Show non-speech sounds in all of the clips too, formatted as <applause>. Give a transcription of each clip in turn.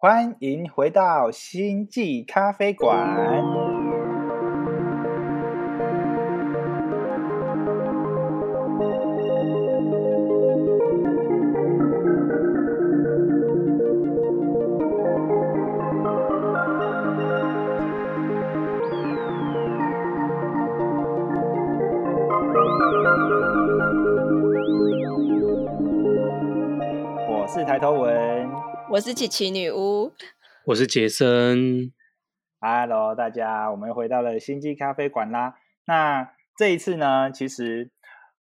欢迎回到星际咖啡馆。我是抬头文我是琪琪女巫，我是杰森。，Hello，大家，我们回到了星际咖啡馆啦。那这一次呢，其实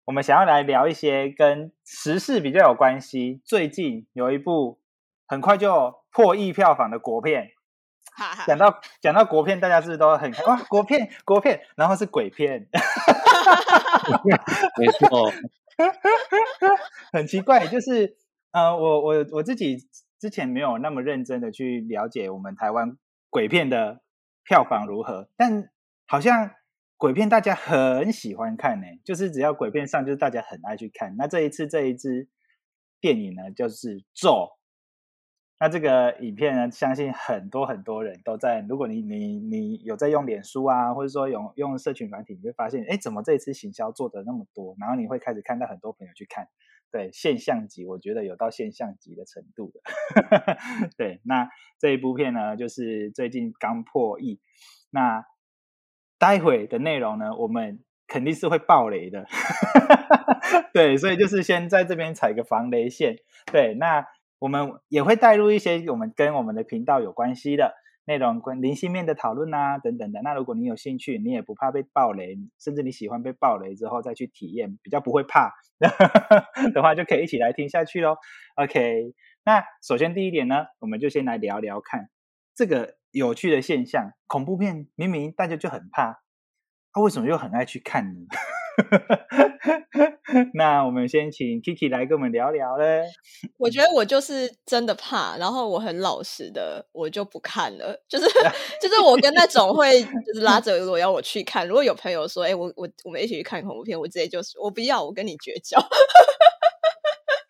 我们想要来聊一些跟时事比较有关系。最近有一部很快就破亿票房的国片，哈哈讲到讲到国片，大家是不是都很哇国片国片，然后是鬼片，没错，<laughs> 很奇怪，就是呃，我我我自己之前没有那么认真的去了解我们台湾鬼片的票房如何，但好像鬼片大家很喜欢看呢、就是只要鬼片上，就是大家很爱去看。那这一次这一支电影呢，就是《咒》。那这个影片呢，相信很多很多人都在。如果你你你有在用脸书啊，或者说用用社群软体，你会发现，哎，怎么这一次行销做的那么多？然后你会开始看到很多朋友去看，对现象级，我觉得有到现象级的程度的。<laughs> 对，那这一部片呢，就是最近刚破亿。那待会的内容呢，我们肯定是会爆雷的。<laughs> 对，所以就是先在这边踩个防雷线。对，那我们也会带入一些我们跟我们的频道有关系的内容，关灵性面的讨论啊等等的。那如果你有兴趣，你也不怕被爆雷，甚至你喜欢被爆雷之后再去体验，比较不会怕 <laughs> 的话，就可以一起来听下去喽。OK，那首先第一点呢，我们就先来聊聊看这个有趣的现象：恐怖片明明大家就很怕，他、为什么又很爱去看呢？<laughs> 那我们先请 Kiki 来跟我们聊聊嘞。我觉得我就是真的怕，然后我很老实的，我就不看了。<laughs> 就是 <laughs> 就是我跟那种会就是拉着我要我去看，如果有朋友说，哎、我我我们一起去看恐怖片，我直接就是我不要，我跟你绝交。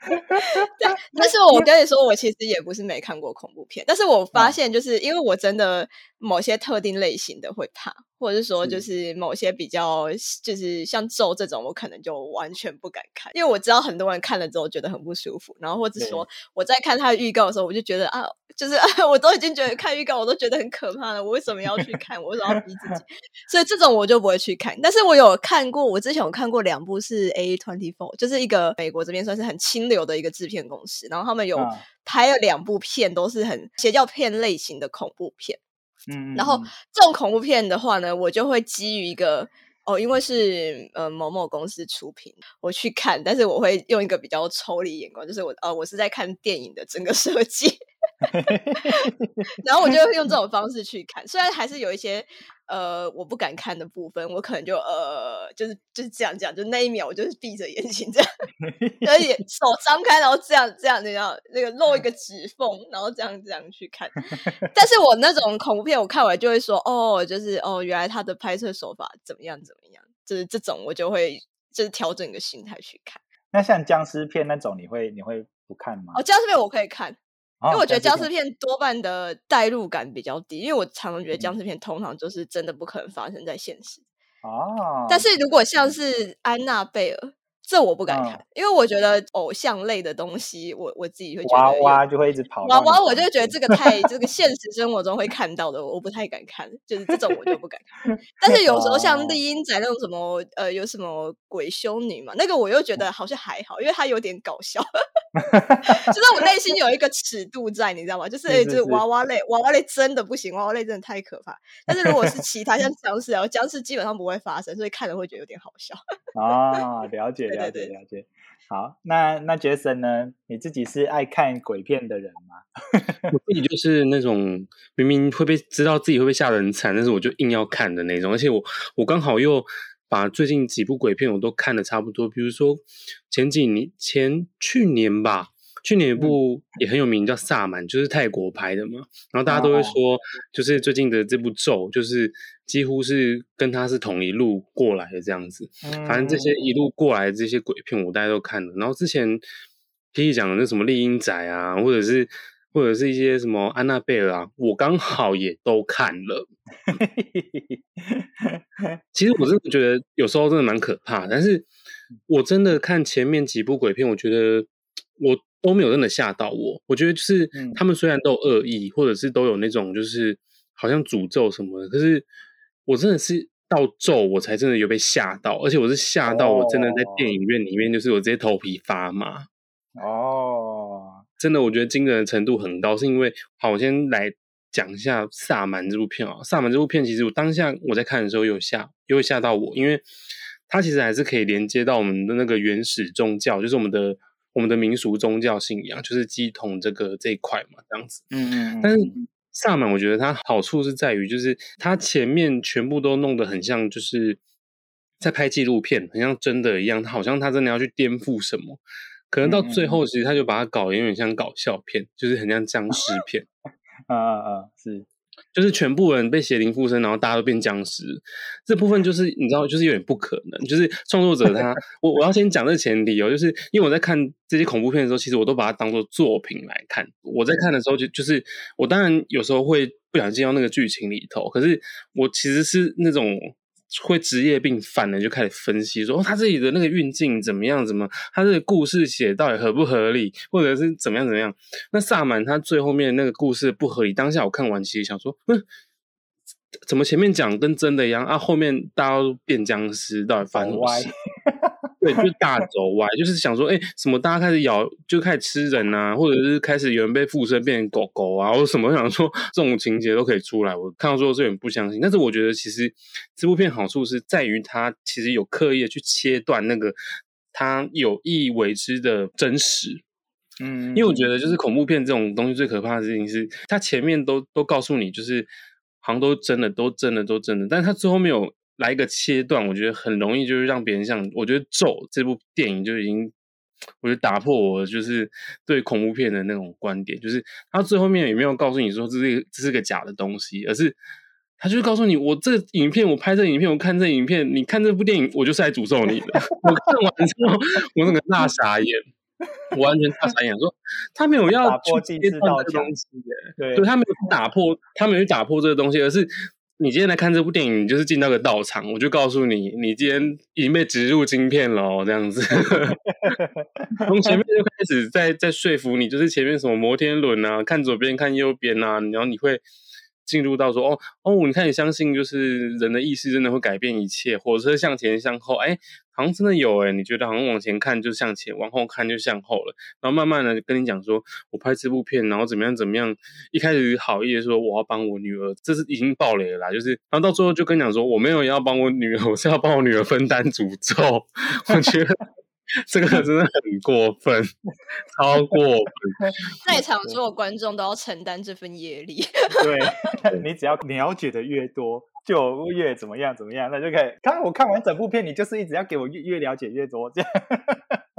<laughs> 对，<laughs> 但是我跟你说，我其实也不是没看过恐怖片，但是我发嗯现，就是因为我真的某些特定类型的会怕，或者是说就是某些比较就是像咒这种，我可能就完全不敢看，因为我知道很多人看了之后觉得很不舒服，然后或者说我在看他的预告的时候，我就觉得啊，就是 <laughs> 我都已经觉得看预告我都觉得很可怕了，我为什么要去看？我为什么要逼自己？所以这种我就不会去看。但是我有看过，我之前有看过两部是 A Twenty Four，就是一个美国这边算是很清流的一个制片公司，然后他们有嗯拍了两部片，都是很邪教片类型的恐怖片。嗯，然后嗯这种恐怖片的话呢，我就会基于一个哦，因为是呃某某公司出品，我去看，但是我会用一个比较抽离眼光，就是我呃我是在看电影的整个设计，<laughs> 然后我就会用这种方式去看，虽然还是有一些呃我不敢看的部分，我可能就呃就是就是这样这样，就那一秒我就是闭着眼睛这样，<laughs> 而且手张开，然后这样这样这样那个露一个指缝，然后这样这样去看。但是我那种恐怖片，我看完就会说，哦，就是哦，原来他的拍摄手法怎么样怎么样，就是这种我就会就是调整一个心态去看。那像僵尸片那种，你会你会不看吗？哦，僵尸片我可以看，因因为我觉得僵尸片多半的代入感比较低，因为我常常觉得僵嗯。尸片通常就是真的不可能发生在现实。哦，但是如果像是安娜贝尔，这我不敢嗯看，因为我觉得偶像类的东西，我我自己会觉得有娃娃就会一直跑到娃娃，我就觉得这个太这个现实生活中会看到的，我不太敢看，就是这种我就不敢看。<laughs> 但是有时候像哦丽英仔那种什么呃，有什么鬼修女嘛，那个我又觉得好像还好，因为它有点搞笑，<laughs> 就是我内心有一个尺度在，你知道吗？就是就是是娃娃类，娃娃类真的不行，娃娃类真的太可怕。但是如果是其他像僵尸啊，僵尸基本上不会发生，所以看了会觉得有点好笑。啊，了解 <laughs> 了对对对解了解。好，那那杰森呢？你自己是爱看鬼片的人吗？<laughs> 我自己就是那种明明会被知道自己会被吓得很惨，但是我就硬要看的那种。而且我我刚好又把最近几部鬼片我都看的差不多，比如说前几年前去年吧，去年有一部也很有名，叫《萨满》，就是泰国拍的嘛。然后大家都会说，就是最近的这部咒，就是几乎是跟他是同一路过来的这样子。反正这些一路过来的这些鬼片，我大家都看了。然后之前 K K 讲的那什么丽英仔啊，或者是或者是一些什么安娜贝尔啊，我刚好也都看了。<laughs> 其实我真的觉得有时候真的蛮可怕，但是我真的看前面几部鬼片，我觉得我都没有真的吓到我。我觉得就是他们虽然都有恶意，或者是都有那种就是好像诅咒什么的，可是我真的是到咒我才真的有被吓到，而且我是吓到我真的在电影院里面，就是我直接头皮发麻。哦，真的，我觉得惊人的程度很高，是因为好，我先来。讲一下《萨满》这部片啊，《萨满》这部片其实我当下我在看的时候有吓，有吓到我，因为它其实还是可以连接到我们的那个原始宗教，就是我们的我们的民俗宗教信仰，就是基统这个这一块嘛，这样子。嗯嗯。但是《萨满》我觉得它好处是在于，就是它前面全部都弄得很像，就是在拍纪录片，很像真的一样，好像他真的要去颠覆什么，可能到最后其实他就把它搞有点像搞笑片，就是很像僵尸片。<laughs> 啊啊啊！是，就是全部人被邪灵附身，然后大家都变僵尸。这部分就是你知道，就是有点不可能。就是创作者他，<laughs> 我我要先讲这前提哦，就是因为我在看这些恐怖片的时候，其实我都把它当做作品来看。我在看的时候，就就是我当然有时候会不小心进到那个剧情里头，可是我其实是那种。会职业病犯了，就开始分析说，哦，他自己的那个运镜怎么样？怎么他这个故事写到底合不合理，或者是怎么样怎么样？那萨满他最后面那个故事不合理，当下我看完其实想说，嗯。怎么前面讲跟真的一样啊？后面大家都变僵尸，到底发生什么事？对，就是大走歪，就是想说，哎，什么大家开始咬，就开始吃人啊，或者是开始有人被附身变成狗狗啊，或什么？想说这种情节都可以出来，我看到最后是有点不相信。但是我觉得其实这部片好处是在于它其实有刻意的去切断那个它有意为之的真实。嗯，因为我觉得就是恐怖片这种东西最可怕的事情是，它前面都都告诉你就是。好像都真的，都真的，都真的，但是他最后没有来一个切断，我觉得很容易就是让别人像，我觉得《咒》这部电影就已经，我觉得打破我就是对恐怖片的那种观点，就是他最后面也没有告诉你说这是这是个假的东西，而是他就是告诉你，我这影片，我拍这影片，我看这影片，你看这部电影，我就是来诅咒你的。<laughs> 我看完之后，我那个大傻眼。我完全大傻眼，说他没有要去接受这个东西，对，对他没有打破，他没有去打破这个东西，而是你今天来看这部电影，你就是进到个道场，我就告诉你，你今天已经被植入晶片了，这样子，<laughs> 从前面就开始在在说服你，就是前面什么摩天轮啊，看左边看右边啊，然后你会。进入到说哦哦，你看你相信就是人的意识真的会改变一切，火车向前向后，哎，好像真的有哎，你觉得好像往前看就向前，往后看就向后了，然后慢慢的跟你讲说，我拍这部片，然后怎么样怎么样，一开始好意的说我要帮我女儿，这是已经爆雷了啦，就是，然后到最后就跟你讲说我没有要帮我女儿，我是要帮我女儿分担诅咒，我觉得。这个真的很过分，超过分！在场所有观众都要承担这份业力。<laughs> 对，你只要了解的越多，就越怎么样怎么样，那就可以。看我看完整部片，你就是一直要给我越越了解越多，这样。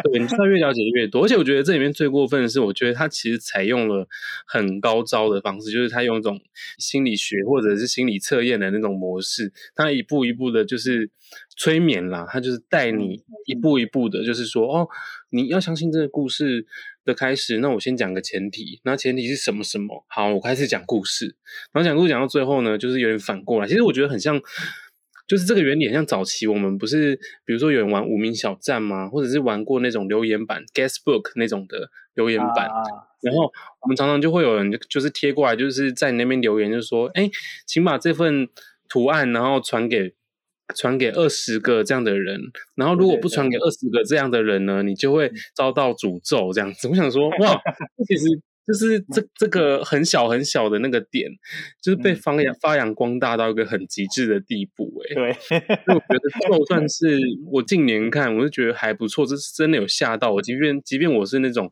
对，你知道越了解越多，而且我觉得这里面最过分的是，我觉得他其实采用了很高招的方式，就是他用一种心理学或者是心理测验的那种模式，他一步一步的，就是。催眠啦，他就是带你一步一步的，就是说，哦，你要相信这个故事的开始。那我先讲个前提，那前提是什么什么？好，我开始讲故事。然后讲故事讲到最后呢，就是有点反过来。其实我觉得很像，就是这个原理很像早期我们不是，比如说有人玩无名小站吗？或者是玩过那种留言板 （guestbook） 那种的留言板。然后我们常常就会有人就是贴过来，就是在你那边留言，就说，哎，请把这份图案然后传给。传给二十个这样的人，然后如果不传给二十个这样的人呢，你就会遭到诅咒。这样子，我想说，哇，其实 <laughs> 就是这这个很小很小的那个点，就是被发扬发扬光大到一个很极致的地步。哎，对，我觉得 <laughs> 就算是我近年看，我就觉得还不错，这是真的有吓到我。即便即便我是那种。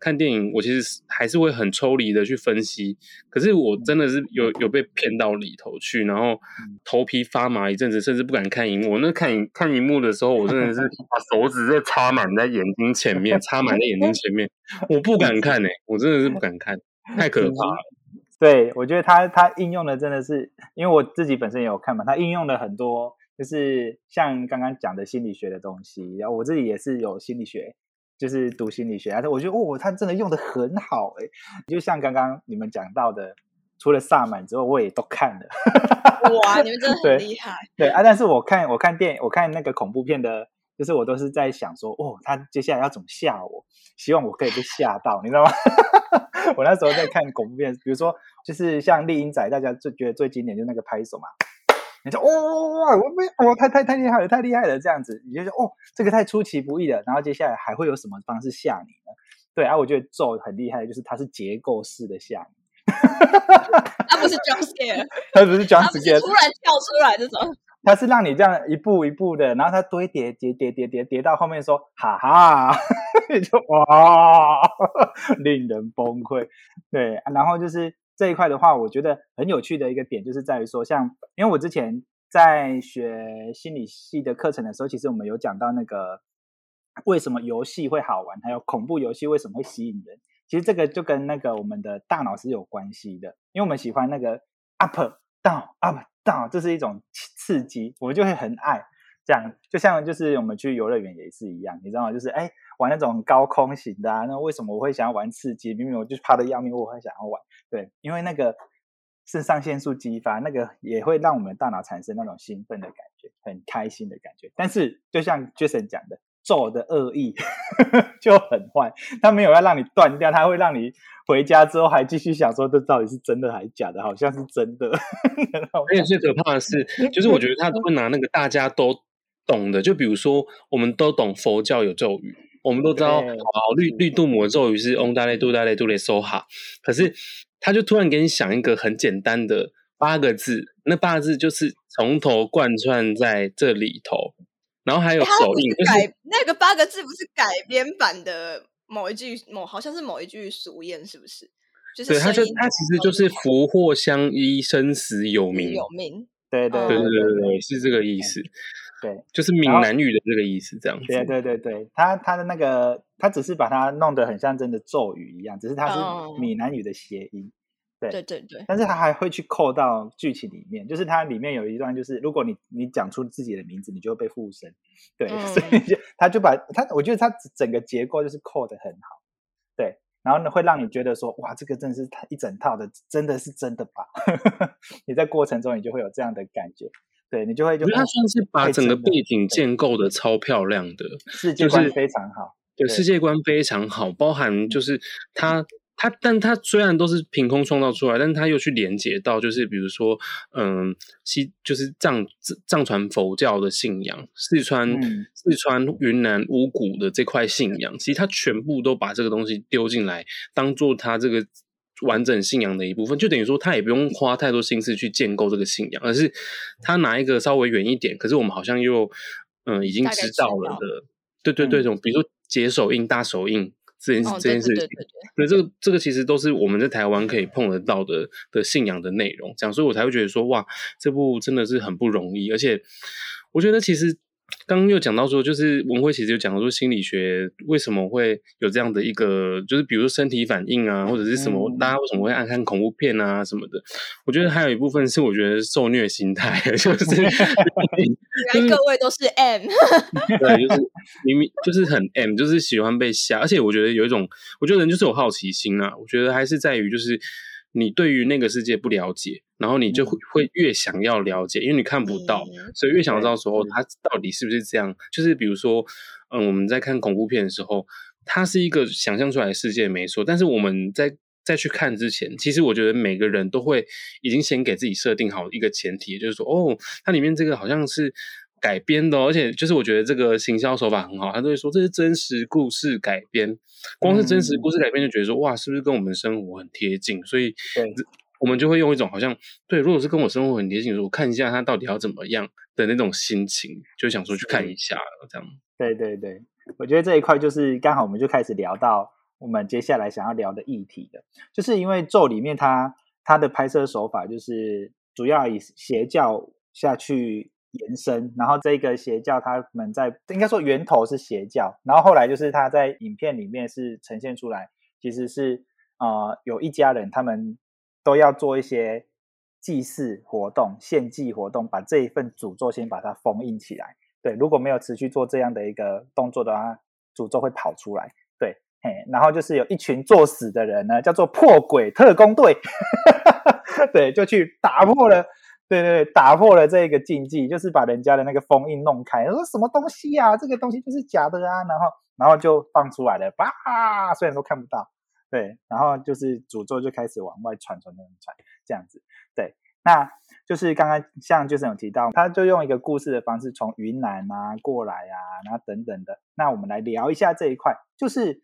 看电影，我其实还是会很抽离的去分析，可是我真的是有有被骗到里头去，然后头皮发麻一阵子，甚至不敢看荧幕。我那看影看荧幕的时候，我真的是 <laughs> 把手指在插满在眼睛前面，插满在眼睛前面，我不敢看哎，我真的是不敢看，太可怕了。对，我觉得他他应用的真的是，因为我自己本身也有看嘛，他应用了很多，就是像刚刚讲的心理学的东西，然后我自己也是有心理学。就是读心理学，而且我觉得哦，他真的用的很好哎，就像刚刚你们讲到的，除了萨满之后，我也都看了。哇，你们真的 <laughs> 很厉害。对啊，但是我看我看电影，我看那个恐怖片的，就是我都是在想说，哦，他接下来要怎么吓我？希望我可以被吓到，你知道吗？<laughs> 我那时候在看恐怖片，比如说就是像丽英仔，大家最觉得最经典就是那个拍手嘛。你说哦，我没，我太太太厉害了，太厉害了，这样子，你就说哦，这个太出其不意了。然后接下来还会有什么方式吓你呢？对啊，我觉得咒很厉害，就是它是结构式的吓你。<laughs> 它不是 jump scare，<laughs> 它不是 jump <laughs> scare，突然跳出来这种。它是让你这样一步一步的，然后它堆叠叠叠叠叠叠到后面说哈哈，就哇，令人崩溃。对，然后就是。这一块的话，我觉得很有趣的一个点，就是在于说，像因为我之前在学心理系的课程的时候，其实我们有讲到那个为什么游戏会好玩，还有恐怖游戏为什么会吸引人。其实这个就跟那个我们的大脑是有关系的，因为我们喜欢那个 up down up down，这是一种刺激，我们就会很爱。这样就像就是我们去游乐园也是一样，你知道吗？就是哎玩那种高空型的啊，那为什么我会想要玩刺激？明明我就怕的要命，我会想要玩。对，因为那个肾上腺素激发，那个也会让我们大脑产生那种兴奋的感觉，很开心的感觉。但是就像 Jason 讲的，咒的恶意 <laughs> 就很坏，他没有要让你断掉，他会让你回家之后还继续想说这到底是真的还是假的？好像是真的。<laughs> 而且最可怕的是，就是我觉得他 <laughs> 会拿那个大家都懂的，就比如说我们都懂佛教有咒语。我们都知道，好绿绿度母的咒语是 On 大雷度大雷度雷梭哈，可是他就突然给你想一个很简单的八个字，那八个字就是从头贯穿在这里头，然后还有手印，改那个八个字不是改编版的某一句某好像是某一句俗谚，是不是？就是对，他就他其实就是福祸相依，生死有命，有命，对对对对对对，是这个意思。对，就是闽南语的这个意思，这样子。对对对对，他他的那个，他只是把它弄得很像真的咒语一样，只是它是闽南语的谐音。对对对对。但是他还会去扣到剧情里面，就是它里面有一段，就是如果你你讲出自己的名字，你就会被附身。对，<laughs> 所以就他就把他，我觉得他整个结构就是扣的很好。对，然后呢，会让你觉得说，哇，这个真的是一整套的，真的是真的吧？<laughs> 你在过程中你就会有这样的感觉。对你就会，我觉得他算是把整个背景建构的超漂亮的，世界观非常好。对，世界观非常好，包含就是他他，但他虽然都是凭空创造出来，但是他又去连接到，就是比如说，嗯，西就是藏藏传佛教的信仰，四川四川云南五谷的这块信仰，其实他全部都把这个东西丢进来，当做他这个。完整信仰的一部分，就等于说他也不用花太多心思去建构这个信仰，而是他拿一个稍微远一点，可是我们好像又嗯已经知道了的，对对对，这种比如说解手印、大手印这件这件事情，所以这个这个其实都是我们在台湾可以碰得到的的信仰的内容，这样，所以我才会觉得说哇，这部真的是很不容易，而且我觉得其实。刚刚又讲到说，就是文慧其实有讲到说，心理学为什么会有这样的一个，就是比如说身体反应啊，或者是什么，大家为什么会爱看恐怖片啊什么的？我觉得还有一部分是我觉得受虐心态，<laughs> <laughs> 就是原来各位都是 M，<laughs> 对，就是明明就是很 M，就是喜欢被吓，而且我觉得有一种，我觉得人就是有好奇心啊，我觉得还是在于就是。你对于那个世界不了解，然后你就会会越想要了解，因为你看不到，所以越想知道说它到底是不是这样。就是比如说，嗯，我们在看恐怖片的时候，它是一个想象出来的世界，没错。但是我们在再去看之前，其实我觉得每个人都会已经先给自己设定好一个前提，就是说，哦，它里面这个好像是。改编的，而且就是我觉得这个行销手法很好，他都会说这是真实故事改编，光是真实故事改编就觉得说哇，是不是跟我们生活很贴近？所以我们就会用一种好像对，如果是跟我生活很贴近，我看一下他到底要怎么样的那种心情，就想说去看一下这样。对对对，我觉得这一块就是刚好我们就开始聊到我们接下来想要聊的议题的，就是因为咒里面它它的拍摄手法就是主要以邪教下去。延伸，然后这个邪教他们在应该说源头是邪教，然后后来就是他在影片里面是呈现出来，其实是呃有一家人他们都要做一些祭祀活动、献祭活动，把这一份诅咒先把它封印起来。对，如果没有持续做这样的一个动作的话，诅咒会跑出来。对，嘿，然后就是有一群作死的人呢，叫做破鬼特工队，<laughs> 对，就去打破了，对对对，打破了这个禁忌，就是把人家的那个封印弄开，说什么东西呀？这个东西就是假的啊，然后然后就放出来了，吧，虽然说看不到，对，然后就是诅咒就开始往外传传传传，这样子，对，那就是刚刚像就是有提到，他就用一个故事的方式从云南啊过来啊，然后等等的，那我们来聊一下这一块，就是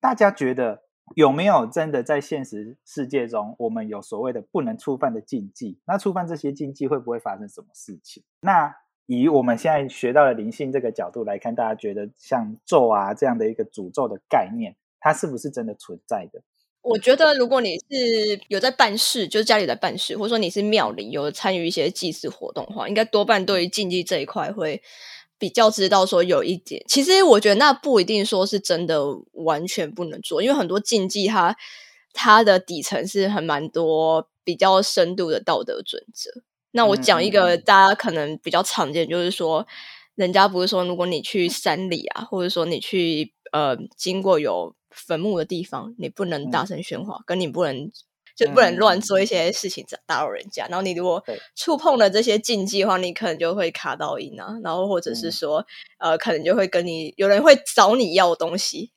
大家觉得。有没有真的在现实世界中，我们有所谓的不能触犯的禁忌？那触犯这些禁忌会不会发生什么事情？那以我们现在学到的灵性这个角度来看，大家觉得像咒啊这样的一个诅咒的概念，它是不是真的存在的？我觉得，如果你是有在办事，就是家里在办事，或者说你是庙里有参与一些祭祀活动的话，应该多半对于禁忌这一块会。比较知道说有一点，其实我觉得那不一定说是真的完全不能做，因为很多禁忌它它的底层是很蛮多比较深度的道德准则。那我讲一个大家可能比较常见，就是说人家不是说如果你去山里啊，或者说你去呃经过有坟墓的地方，你不能大声喧哗，跟你不能。就不能乱做一些事情打扰人家，然后你如果触碰了这些禁忌的话，你可能就会卡到音啊，然后或者是说，呃，可能就会跟你有人会找你要东西。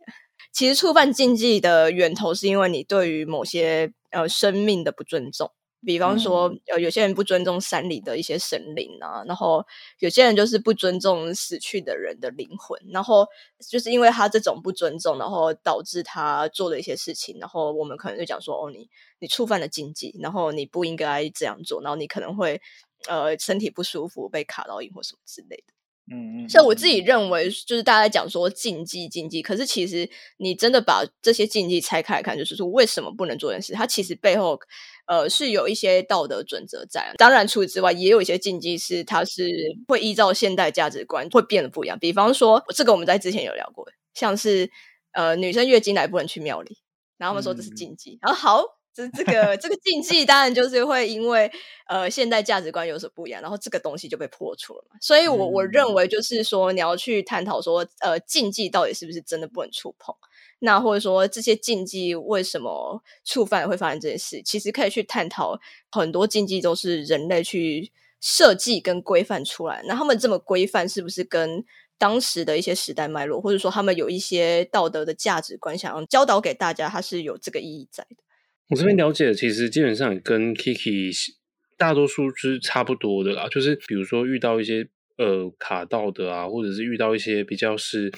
其实触犯禁忌的源头是因为你对于某些呃生命的不尊重。比方说，呃，有些人不尊重山里的一些神灵啊，然后有些人就是不尊重死去的人的灵魂，然后就是因为他这种不尊重，然后导致他做的一些事情，然后我们可能就讲说，哦，你你触犯了禁忌，然后你不应该这样做，然后你可能会呃身体不舒服，被卡到影或什么之类的。嗯嗯，所以我自己认为，就是大家讲说禁忌禁忌，可是其实你真的把这些禁忌拆开来看，就是说为什么不能做件事，它其实背后呃是有一些道德准则在。当然除此之外，也有一些禁忌是它是会依照现代价值观会变得不一样。比方说，这个我们在之前有聊过，像是呃女生月经来不能去庙里，然后我们说这是禁忌，然后好。这这个这个禁忌当然就是会因为呃现代价值观有所不一样，然后这个东西就被破除了嘛。所以我我认为就是说你要去探讨说呃禁忌到底是不是真的不能触碰，那或者说这些禁忌为什么触犯会发生这件事，其实可以去探讨很多禁忌都是人类去设计跟规范出来。那他们这么规范是不是跟当时的一些时代脉络，或者说他们有一些道德的价值观想要教导给大家，它是有这个意义在的。我这边了解，其实基本上跟 Kiki 大多数是差不多的啦。就是比如说遇到一些呃卡到的啊，或者是遇到一些比较是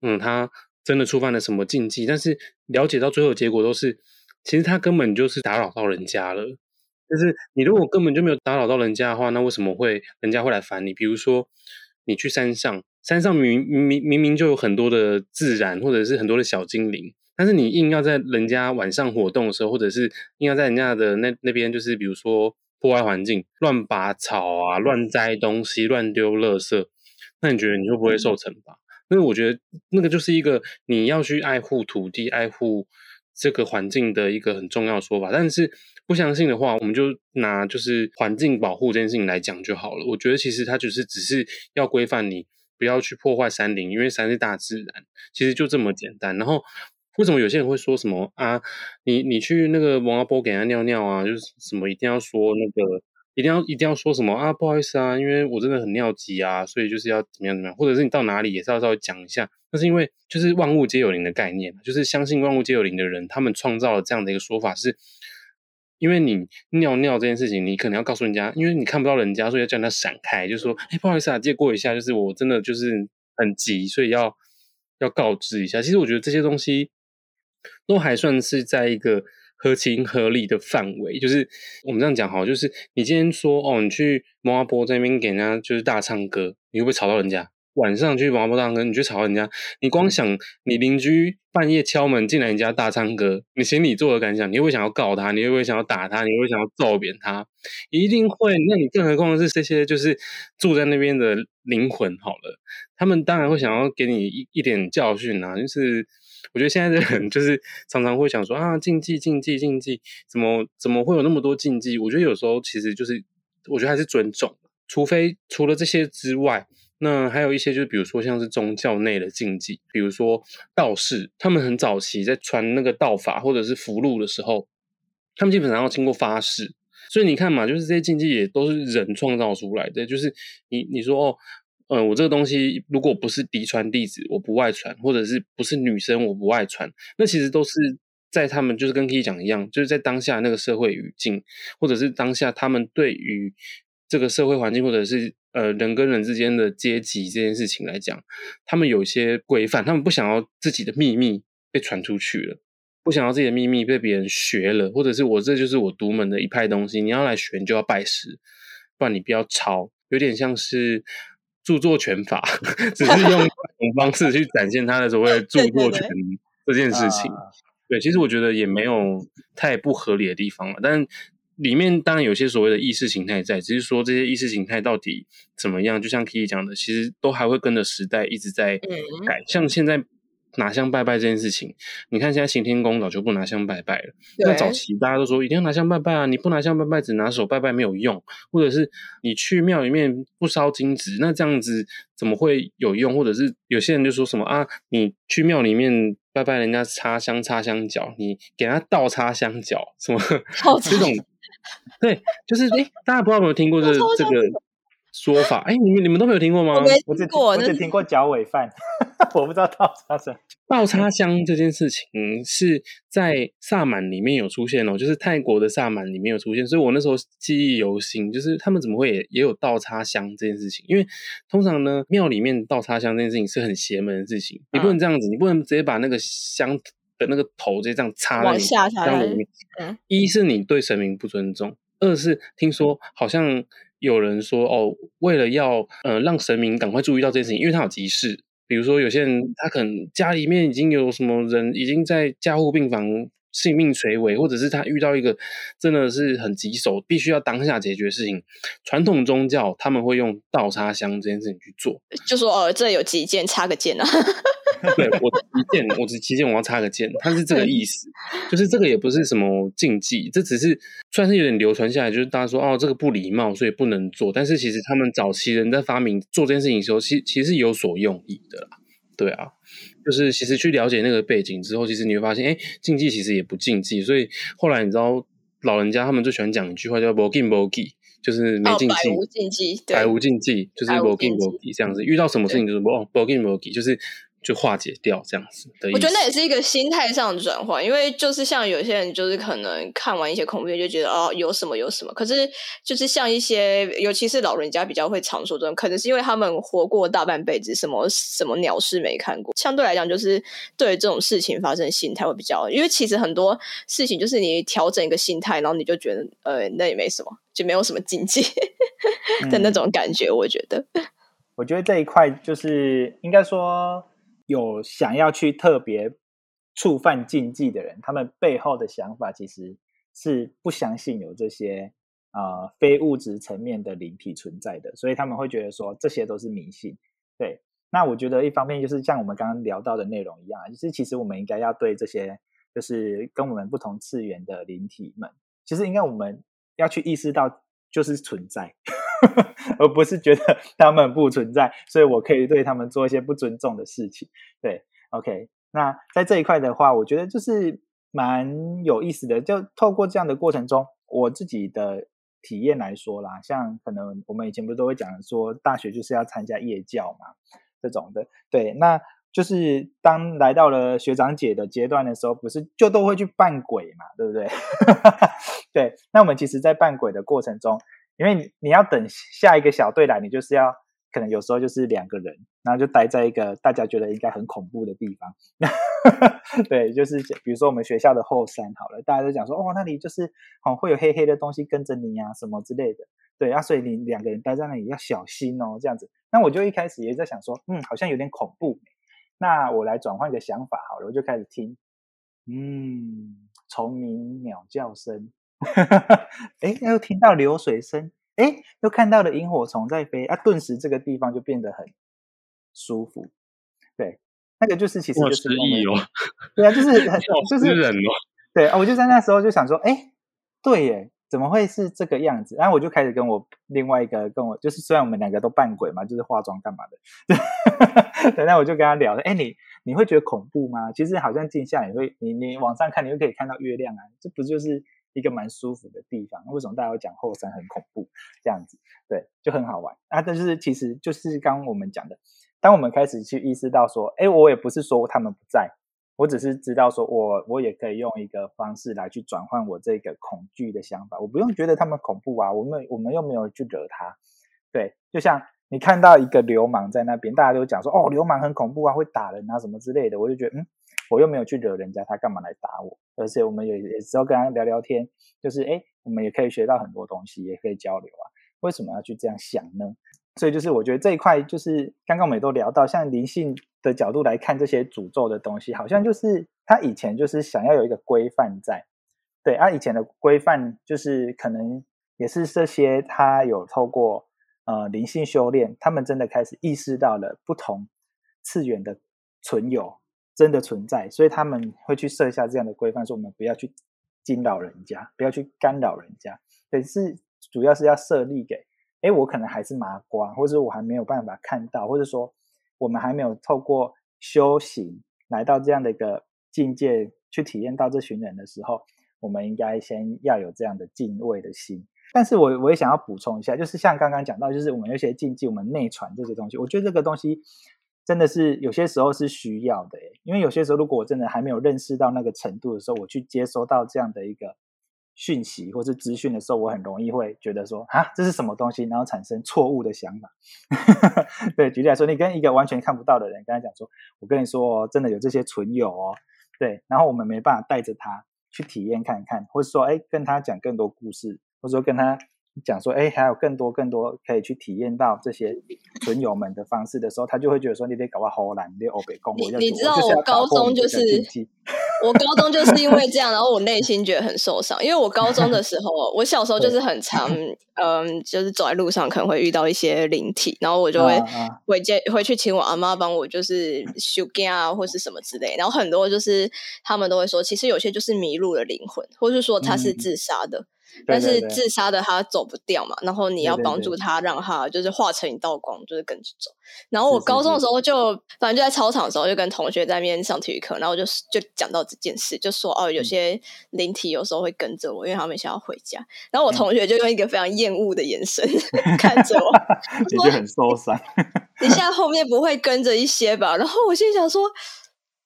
嗯，他真的触犯了什么禁忌，但是了解到最后结果都是，其实他根本就是打扰到人家了。就是你如果根本就没有打扰到人家的话，那为什么会人家会来烦你？比如说你去山上，山上明明明明就有很多的自然，或者是很多的小精灵。但是你硬要在人家晚上活动的时候，或者是硬要在人家的那那边，就是比如说破坏环境、乱拔草啊、乱摘东西、乱丢垃圾，那你觉得你会不会受惩罚？因为我觉得那个就是一个你要去爱护土地、爱护这个环境的一个很重要的说法。但是不相信的话，我们就拿就是环境保护这件事情来讲就好了。我觉得其实它就是只是要规范你不要去破坏山林，因为山是大自然，其实就这么简单。然后。为什么有些人会说什么啊？你你去那个王阿波给他尿尿啊，就是什么一定要说那个，一定要一定要说什么啊？不好意思啊，因为我真的很尿急啊，所以就是要怎么样怎么样，或者是你到哪里也是要稍微讲一下。那是因为就是万物皆有灵的概念，就是相信万物皆有灵的人，他们创造了这样的一个说法，是因为你尿尿这件事情，你可能要告诉人家，因为你看不到人家，所以要叫人家闪开，就说哎，不好意思啊，借过一下，就是我真的就是很急，所以要要告知一下。其实我觉得这些东西。都还算是在一个合情合理的范围，就是我们这样讲好，就是你今天说哦，你去摩阿波这边给人家就是大唱歌，你会不会吵到人家？晚上去摩阿波大唱歌，你去吵到人家？你光想你邻居半夜敲门进来人家大唱歌，你心里做的感想，你会不会想要告他？你会不会想要打他？你会不会想要揍扁他？一定会。那你更何况是这些就是住在那边的灵魂好了，他们当然会想要给你一一点教训啊，就是。我觉得现在的人就是常常会想说啊，禁忌禁忌禁忌，怎么怎么会有那么多禁忌？我觉得有时候其实就是，我觉得还是尊重，除非除了这些之外，那还有一些就是比如说像是宗教内的禁忌，比如说道士，他们很早期在传那个道法或者是符箓的时候，他们基本上要经过发誓。所以你看嘛，就是这些禁忌也都是人创造出来的。就是你你说哦，嗯，我这个东西如果不是嫡传弟子，我不外传，或者是不是女生我不外传，那其实都是在他们就是跟 K 讲一样，就是在当下那个社会语境，或者是当下他们对于这个社会环境，或者是呃人跟人之间的阶级这件事情来讲，他们有一些规范，他们不想要自己的秘密被传出去了。不想要自己的秘密被别人学了，或者是我这就是我独门的一派东西，你要来学你就要拜师，不然你不要抄，有点像是著作权法，只是用这种方式去展现他的所谓的著作权这件事情。对，其实我觉得也没有太不合理的地方了，但里面当然有些所谓的意识形态在，只是说这些意识形态到底怎么样，就像 Kiki 讲的，其实都还会跟着时代一直在改，像现在。拿香拜拜这件事情，你看现在行天宫早就不拿香拜拜了。那早期大家都说一定要拿香拜拜啊，你不拿香拜拜，只拿手拜拜没有用。或者是你去庙里面不烧金纸，那这样子怎么会有用？或者是有些人就说什么啊，你去庙里面拜拜，人家插香插香脚，你给他倒插香脚，什么这种？对，就是哎，大家不知道有没有听过这这个？说法，哎，你们你们都没有听过吗？我没听过，我只听过脚尾饭，<laughs> 我不知道倒插香。<laughs> 倒插香这件事情是在萨满里面有出现哦，就是泰国的萨满里面有出现，所以我那时候记忆犹新。就是他们怎么会也也有倒插香这件事情？因为通常呢，庙里面倒插香这件事情是很邪门的事情，你不能这样子，你不能直接把那个香的那个头直接这样插在香里面。一是你对神明不尊重，二是听说好像。有人说哦，为了要呃让神明赶快注意到这件事情，因为他有急事。比如说有些人他可能家里面已经有什么人已经在加护病房，性命垂危，或者是他遇到一个真的是很棘手，必须要当下解决事情。传统宗教他们会用倒插香这件事情去做，就说哦，这有急件，插个件啊。<laughs> 对我一件，我只旗舰我要插个剑，它是这个意思，就是这个也不是什么禁忌，这只是算是有点流传下来，就是大家说哦，这个不礼貌，所以不能做。但是其实他们早期人在发明做这件事情的时候，其其实有所用意的啦。对啊，就是其实去了解那个背景之后，其实你会发现，哎，禁忌其实也不禁忌。所以后来你知道，老人家他们最喜欢讲一句话叫 “bo gin bo gi”，就是没禁忌，百无禁忌，百无禁忌，就是 “bo gin bo gi” 这样子，遇到什么事情就是 “bo bo gin bo gi”，就是。就化解掉这样子的，我觉得那也是一个心态上的转换，因为就是像有些人就是可能看完一些恐怖片就觉得哦有什么有什么，可是就是像一些尤其是老人家比较会常说这种，可能是因为他们活过大半辈子，什么什么鸟事没看过，相对来讲就是对这种事情发生心态会比较，因为其实很多事情就是你调整一个心态，然后你就觉得呃那也没什么，就没有什么禁忌的那种感觉。我觉得，我觉得这一块就是应该说。有想要去特别触犯禁忌的人，他们背后的想法其实是不相信有这些呃非物质层面的灵体存在的，所以他们会觉得说这些都是迷信。对，那我觉得一方面就是像我们刚刚聊到的内容一样，就是其实我们应该要对这些就是跟我们不同次元的灵体们，其实应该我们要去意识到就是存在。而不是觉得 <laughs> 他们不存在，所以我可以对他们做一些不尊重的事情。对，OK，那在这一块的话，我觉得就是蛮有意思的。就透过这样的过程中，我自己的体验来说啦，像可能我们以前不是都会讲说，大学就是要参加夜教嘛，这种的。对，那就是当来到了学长姐的阶段的时候，不是就都会去扮鬼嘛，对不对？<laughs> 对，那我们其实，在扮鬼的过程中。因为你你要等下一个小队来，你就是要可能有时候就是两个人，然后就待在一个大家觉得应该很恐怖的地方。<laughs> 对，就是比如说我们学校的后山好了，大家都讲说哦，那里就是哦会有黑黑的东西跟着你啊什么之类的。对啊，所以你两个人待在那里要小心哦，这样子。那我就一开始也在想说，嗯，好像有点恐怖。那我来转换一个想法好了，我就开始听，嗯，虫鸣鸟叫声。<laughs> 哎，又听到流水声，哎，又看到了萤火虫在飞啊！顿时这个地方就变得很舒服。对，那个就是其实就是哦，对啊，就是很 <laughs> 就是人哦。对啊，我就在那时候就想说，哎，对耶，怎么会是这个样子？然后我就开始跟我另外一个跟我，就是虽然我们两个都扮鬼嘛，就是化妆干嘛的，<laughs> 对，那我就跟他聊，哎，你你会觉得恐怖吗？其实好像静下来会，你你往上看，你就可以看到月亮啊，这不就是一个蛮舒服的地方？为什么大家会讲后山很恐怖这样子？对，就很好玩啊。但是其实就是刚我们讲的，当我们开始去意识到说，哎，我也不是说他们不在。我只是知道，说我我也可以用一个方式来去转换我这个恐惧的想法，我不用觉得他们恐怖啊，我们我们又没有去惹他，对，就像你看到一个流氓在那边，大家都讲说哦，流氓很恐怖啊，会打人啊什么之类的，我就觉得嗯，我又没有去惹人家，他干嘛来打我？而且我们也也只要跟他聊聊天，就是哎，我们也可以学到很多东西，也可以交流啊，为什么要去这样想呢？所以就是我觉得这一块就是刚刚我们也都聊到，像灵性的角度来看这些诅咒的东西，好像就是他以前就是想要有一个规范在，对，啊，以前的规范就是可能也是这些他有透过呃灵性修炼，他们真的开始意识到了不同次元的存有真的存在，所以他们会去设下这样的规范，说我们不要去惊扰人家，不要去干扰人家，对，是主要是要设立给。哎，我可能还是麻瓜，或者我还没有办法看到，或者说我们还没有透过修行来到这样的一个境界去体验到这群人的时候，我们应该先要有这样的敬畏的心。但是我我也想要补充一下，就是像刚刚讲到，就是我们有些禁忌，我们内传这些东西，我觉得这个东西真的是有些时候是需要的，因为有些时候如果我真的还没有认识到那个程度的时候，我去接收到这样的一个。讯息或是资讯的时候，我很容易会觉得说啊，这是什么东西，然后产生错误的想法。<laughs> 对，举例来说，你跟一个完全看不到的人跟他讲说，我跟你说，真的有这些存有哦。对，然后我们没办法带着他去体验看看，或者说，哎，跟他讲更多故事，或者说跟他。讲说，哎，还有更多更多可以去体验到这些存友们的方式的时候，他就会觉得说，你得搞个荷兰，你得欧北公。你你知道我高中就是，我高中就是因为这样，然后我内心觉得很受伤，因为我高中的时候，我小时候就是很常，嗯，就是走在路上可能会遇到一些灵体，然后我就会回接回去请我阿妈帮我就是修根啊，或是什么之类，然后很多就是他们都会说，其实有些就是迷路的灵魂，或是说他是自杀的。但是自杀的他走不掉嘛，然后你要帮助他，让他就是化成一道光，就是跟着走。然后我高中的时候就，反正就在操场的时候就跟同学在那边上体育课，然后就就讲到这件事，就说哦，有些灵体有时候会跟着我，因为他们想要回家。然后我同学就用一个非常厌恶的眼神 <laughs> 看着我，<laughs> 你就很受伤。你现在后面不会跟着一些吧？然后我心想说。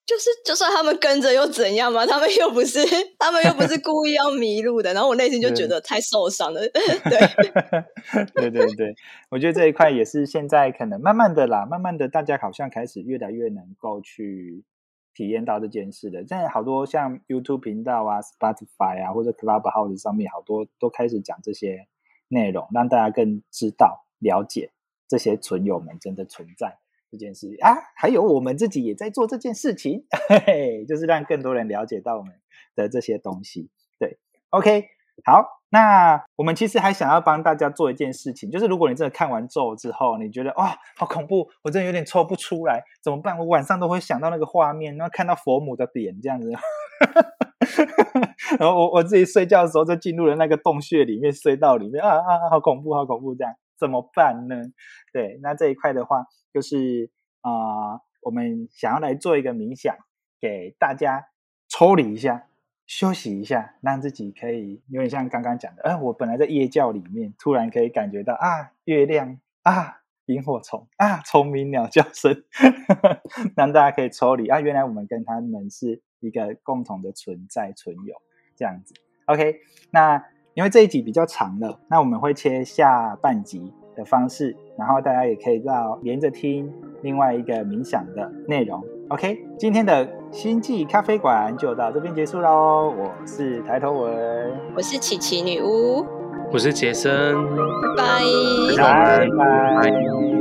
就是，就算他们跟着又怎样嘛？他们又不是，他们又不是故意要迷路的。然后我内心就觉得太受伤了。<laughs> 对，<laughs> 对对对，我觉得这一块也是现在可能慢慢的啦，慢慢的大家好像开始越来越能够去体验到这件事的。现在好多像 YouTube 频道啊、Spotify 啊或者 Clubhouse 上面好多都开始讲这些内容，让大家更知道、了解这些存友们真的存在。这件事啊，还有我们自己也在做这件事情，<laughs> 嘿嘿，就是让更多人了解到我们的这些东西。对，OK，好，那我们其实还想要帮大家做一件事情，就是如果你真的看完咒之后，你觉得哇，好恐怖，我真的有点抽不出来，怎么办？我晚上都会想到那个画面，然后看到佛母的脸这样子，<laughs> 然后我我自己睡觉的时候就进入了那个洞穴里面，隧道里面啊啊，好恐怖，好恐怖，这样怎么办呢？对，那这一块的话。就是啊，我们想要来做一个冥想，给大家抽离一下，休息一下，让自己可以有点像刚刚讲的，哎，我本来在夜教里面，突然可以感觉到啊，月亮啊，萤火虫啊，虫鸣鸟叫声，<laughs> 让大家可以抽离啊，原来我们跟他们是一个共同的存在存有这样子。OK，那因为这一集比较长了，那我们会切下半集。的方式，然后大家也可以到连着听另外一个冥想的内容。OK，今天的星际咖啡馆就到这边结束喽。我是抬头文，我是琪琪女巫，我是杰森，拜拜，拜拜。